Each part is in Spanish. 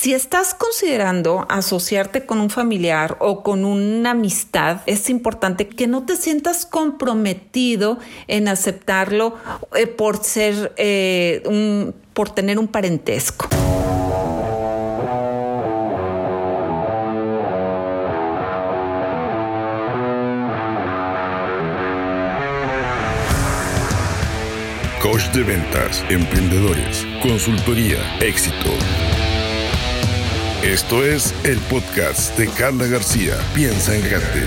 Si estás considerando asociarte con un familiar o con una amistad, es importante que no te sientas comprometido en aceptarlo eh, por ser eh, un, por tener un parentesco. Coach de ventas, emprendedores, consultoría, éxito. Esto es el podcast de Carla García. Piensa en grande.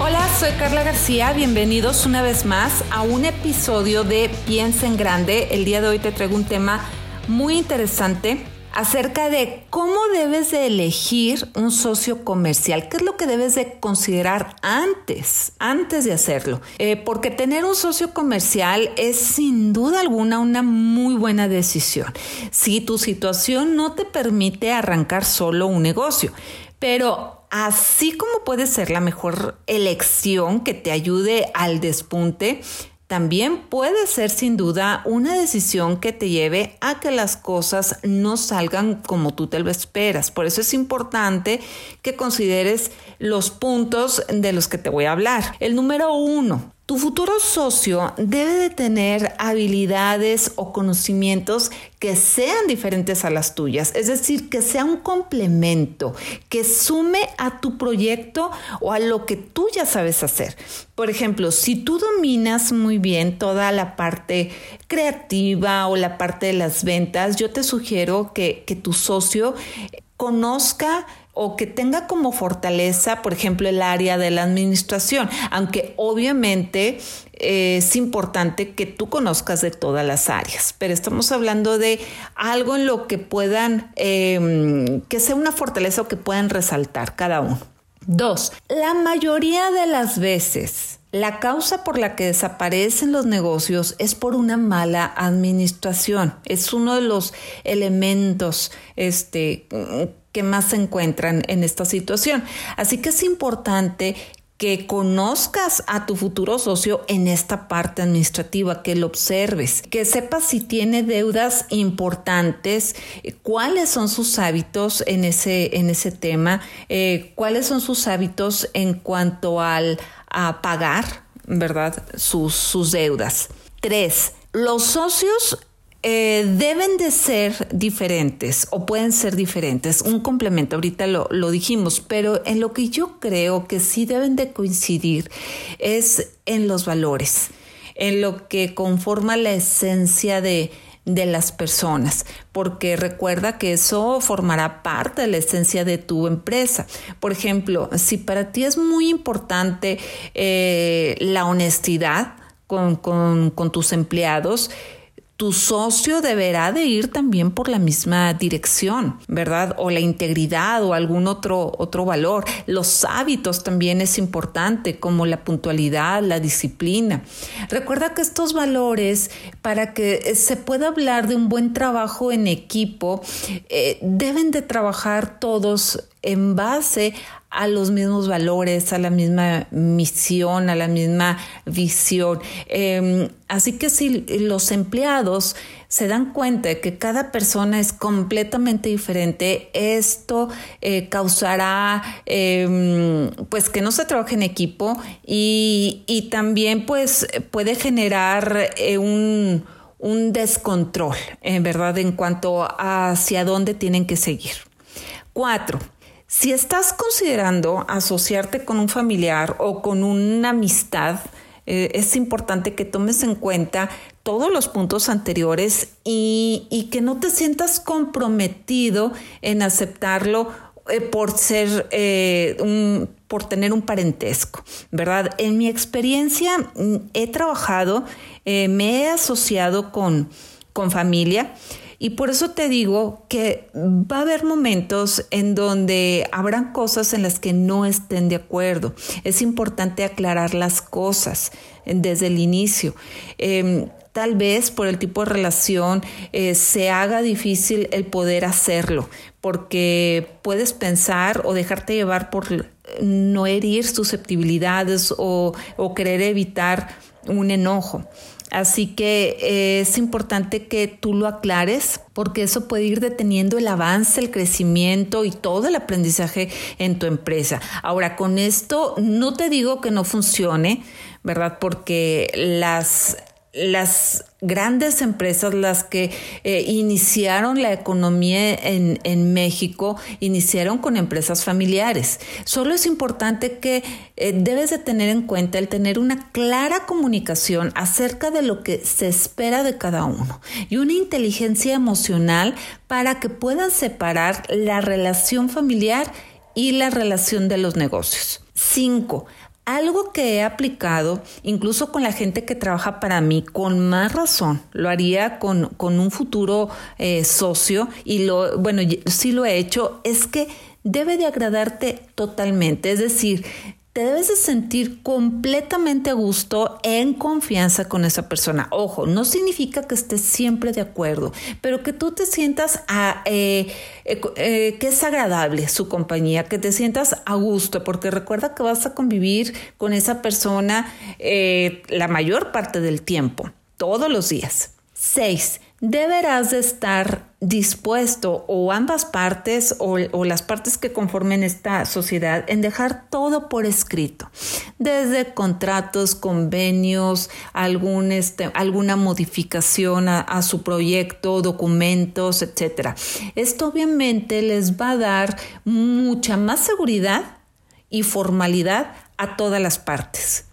Hola, soy Carla García. Bienvenidos una vez más a un episodio de Piensa en grande. El día de hoy te traigo un tema muy interesante acerca de cómo debes de elegir un socio comercial, qué es lo que debes de considerar antes, antes de hacerlo. Eh, porque tener un socio comercial es sin duda alguna una muy buena decisión. Si tu situación no te permite arrancar solo un negocio, pero así como puede ser la mejor elección que te ayude al despunte, también puede ser sin duda una decisión que te lleve a que las cosas no salgan como tú te lo esperas. Por eso es importante que consideres los puntos de los que te voy a hablar. El número uno, tu futuro socio debe de tener habilidades o conocimientos que sean diferentes a las tuyas, es decir, que sea un complemento, que sume a tu proyecto o a lo que tú ya sabes hacer. Por ejemplo, si tú dominas muy bien toda la parte creativa o la parte de las ventas, yo te sugiero que, que tu socio conozca o que tenga como fortaleza, por ejemplo, el área de la administración, aunque obviamente eh, es importante que tú conozcas de todas las áreas, pero estamos hablando de algo en lo que puedan, em, que sea una fortaleza o que puedan resaltar cada uno. Dos, la mayoría de las veces la causa por la que desaparecen los negocios es por una mala administración. Es uno de los elementos este, más se encuentran en esta situación. Así que es importante que conozcas a tu futuro socio en esta parte administrativa, que lo observes, que sepas si tiene deudas importantes, cuáles son sus hábitos en ese, en ese tema, eh, cuáles son sus hábitos en cuanto al, a pagar, ¿verdad? Sus, sus deudas. Tres, los socios eh, deben de ser diferentes o pueden ser diferentes, un complemento, ahorita lo, lo dijimos, pero en lo que yo creo que sí deben de coincidir es en los valores, en lo que conforma la esencia de, de las personas, porque recuerda que eso formará parte de la esencia de tu empresa. Por ejemplo, si para ti es muy importante eh, la honestidad con, con, con tus empleados, tu socio deberá de ir también por la misma dirección, ¿verdad? O la integridad o algún otro, otro valor. Los hábitos también es importante, como la puntualidad, la disciplina. Recuerda que estos valores, para que se pueda hablar de un buen trabajo en equipo, eh, deben de trabajar todos en base a los mismos valores, a la misma misión, a la misma visión. Em, así que si los empleados se dan cuenta de que cada persona es completamente diferente, esto eh, causará em, pues que no se trabaje en equipo y, también pues puede generar eh, un, un descontrol, en verdad, en cuanto a hacia dónde tienen que seguir. Cuatro, si estás considerando asociarte con un familiar o con una amistad, eh, es importante que tomes en cuenta todos los puntos anteriores y, que no te sientas comprometido en aceptarlo eh, por ser eh, un, por tener un parentesco, ¿verdad? En mi experiencia mm, he trabajado, me he asociado con, con familia y por eso te digo que va a haber momentos en donde habrán cosas en las que no estén de acuerdo. Es importante aclarar las cosas desde el inicio. Em, tal vez por el tipo de relación eh, se haga difícil el poder hacerlo, porque puedes pensar o dejarte llevar por no herir susceptibilidades o, o querer evitar un enojo. Así que eh, es importante que tú lo aclares porque eso puede ir deteniendo el avance, el crecimiento y todo el aprendizaje en tu empresa. Ahora, con esto no te digo que no funcione, ¿verdad? Porque las las grandes empresas, las que eh, iniciaron la economía en, México, iniciaron con empresas familiares. Solo es importante que eh, debes de tener en cuenta el tener una clara comunicación acerca de lo que se espera de cada uno y una inteligencia emocional para que puedan separar la relación familiar y la relación de los negocios. Cinco, algo que he aplicado, incluso con la gente que trabaja para mí, con más razón, lo haría con, con un futuro eh, socio y lo, bueno, sí lo he hecho, es que debe de agradarte totalmente. Es decir, te debes de sentir completamente a gusto, en confianza con esa persona. Ojo, no significa que estés siempre de acuerdo, pero que tú te sientas eh, eh, eh, que es agradable su compañía, que te sientas a gusto, porque recuerda que vas a convivir con esa persona la mayor parte del tiempo, todos los días. Seis, deberás de estar dispuesto o ambas partes o, las partes que conformen esta sociedad en dejar todo por escrito, desde contratos, convenios, este, alguna modificación a, a su proyecto, documentos, etc. Esto obviamente les va a dar mucha más seguridad y formalidad a todas las partes.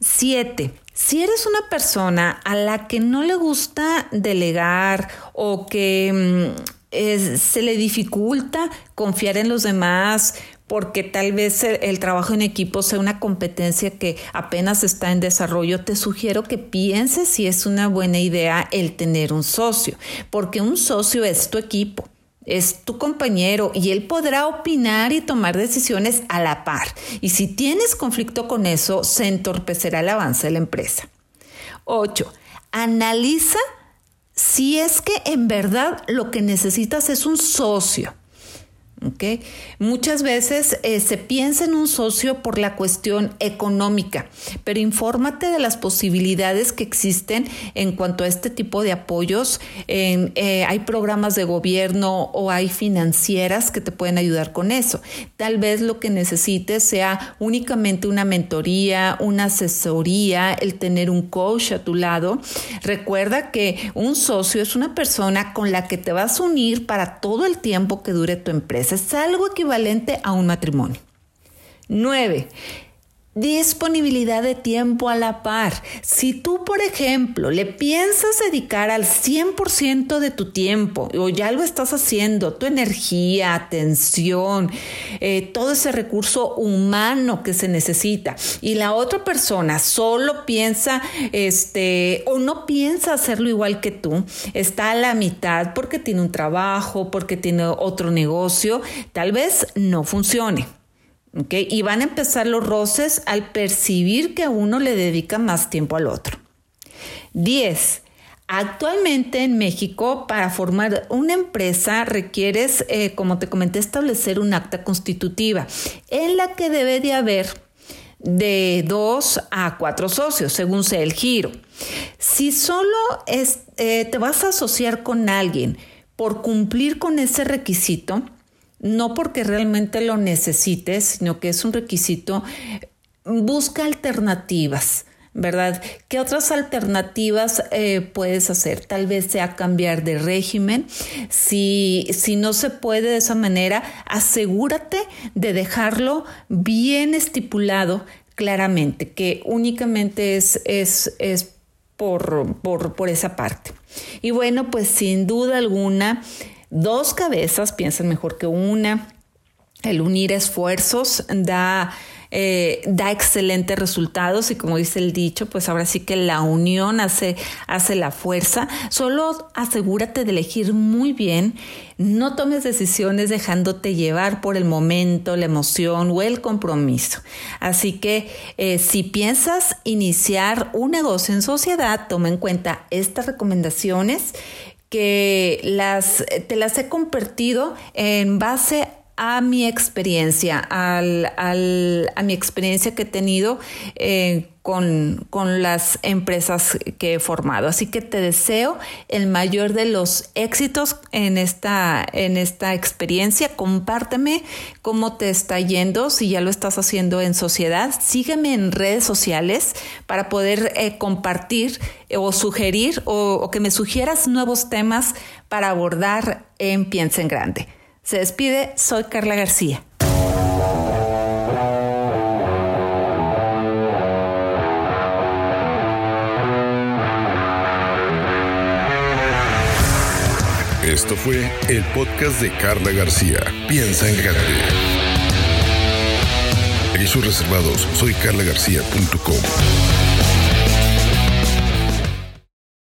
Siete, si eres una persona a la que no le gusta delegar o que mm, se le dificulta confiar en los demás porque tal vez el, trabajo en equipo sea una competencia que apenas está en desarrollo, te sugiero que pienses si es una buena idea el tener un socio, porque un socio es tu equipo es tu compañero y él podrá opinar y tomar decisiones a la par. Y si tienes conflicto con eso, se entorpecerá el avance de la empresa. 8. Analiza si es que en verdad lo que necesitas es un socio. Okay. Muchas veces eh, se piensa en un socio por la cuestión económica, pero infórmate de las posibilidades que existen en cuanto a este tipo de apoyos. Eh, hay programas de gobierno o hay financieras que te pueden ayudar con eso. Tal vez lo que necesites sea únicamente una mentoría, una asesoría, el tener un coach a tu lado. Recuerda que un socio es una persona con la que te vas a unir para todo el tiempo que dure tu empresa es algo equivalente a un matrimonio. 9. Disponibilidad de tiempo a la par. Si tú, por ejemplo, le piensas dedicar al 100% de tu tiempo o ya lo estás haciendo, tu energía, atención, eh, todo ese recurso humano que se necesita y la otra persona solo piensa, este, o no piensa hacerlo igual que tú, está a la mitad porque tiene un trabajo, porque tiene otro negocio, tal vez no funcione. Y van a empezar los roces al percibir que uno le dedica más tiempo al otro. 10. Actualmente en México, para formar una empresa requieres, eh, como te comenté, establecer un acta constitutiva en la que debe de haber de dos a cuatro socios, según sea el giro. Si solo eh, te vas a asociar con alguien por cumplir con ese requisito, no porque realmente lo necesites, sino que es un requisito, busca alternativas. ¿Verdad? ¿Qué otras alternativas eh, puedes hacer? Tal vez sea cambiar de régimen. Si, si no se puede de esa manera, asegúrate de dejarlo bien estipulado claramente, que únicamente es, es, es por, por, por esa parte. Y bueno, pues sin duda alguna, Dos cabezas piensan mejor que una. El unir esfuerzos da, eh, da excelentes resultados y como dice el dicho, pues ahora sí que la unión hace, hace la fuerza. Solo asegúrate de elegir muy bien. No tomes decisiones dejándote llevar por el momento, la emoción o el compromiso. Así que eh, si piensas iniciar un negocio en sociedad, toma en cuenta estas recomendaciones que las, te las he compartido en base a mi experiencia, al, al, a mi experiencia que he tenido eh, con, las empresas que he formado. Así que te deseo el mayor de los éxitos en esta, en esta experiencia. Compárteme cómo te está yendo, si ya lo estás haciendo en sociedad. Sígueme en redes sociales para poder eh, compartir o sugerir o, o que me sugieras nuevos temas para abordar en Piensa en Grande. Se despide, soy Carla García. Esto fue el podcast de Carla García. Piensa en grande. Sus reservados. Soy carlagarcía.com.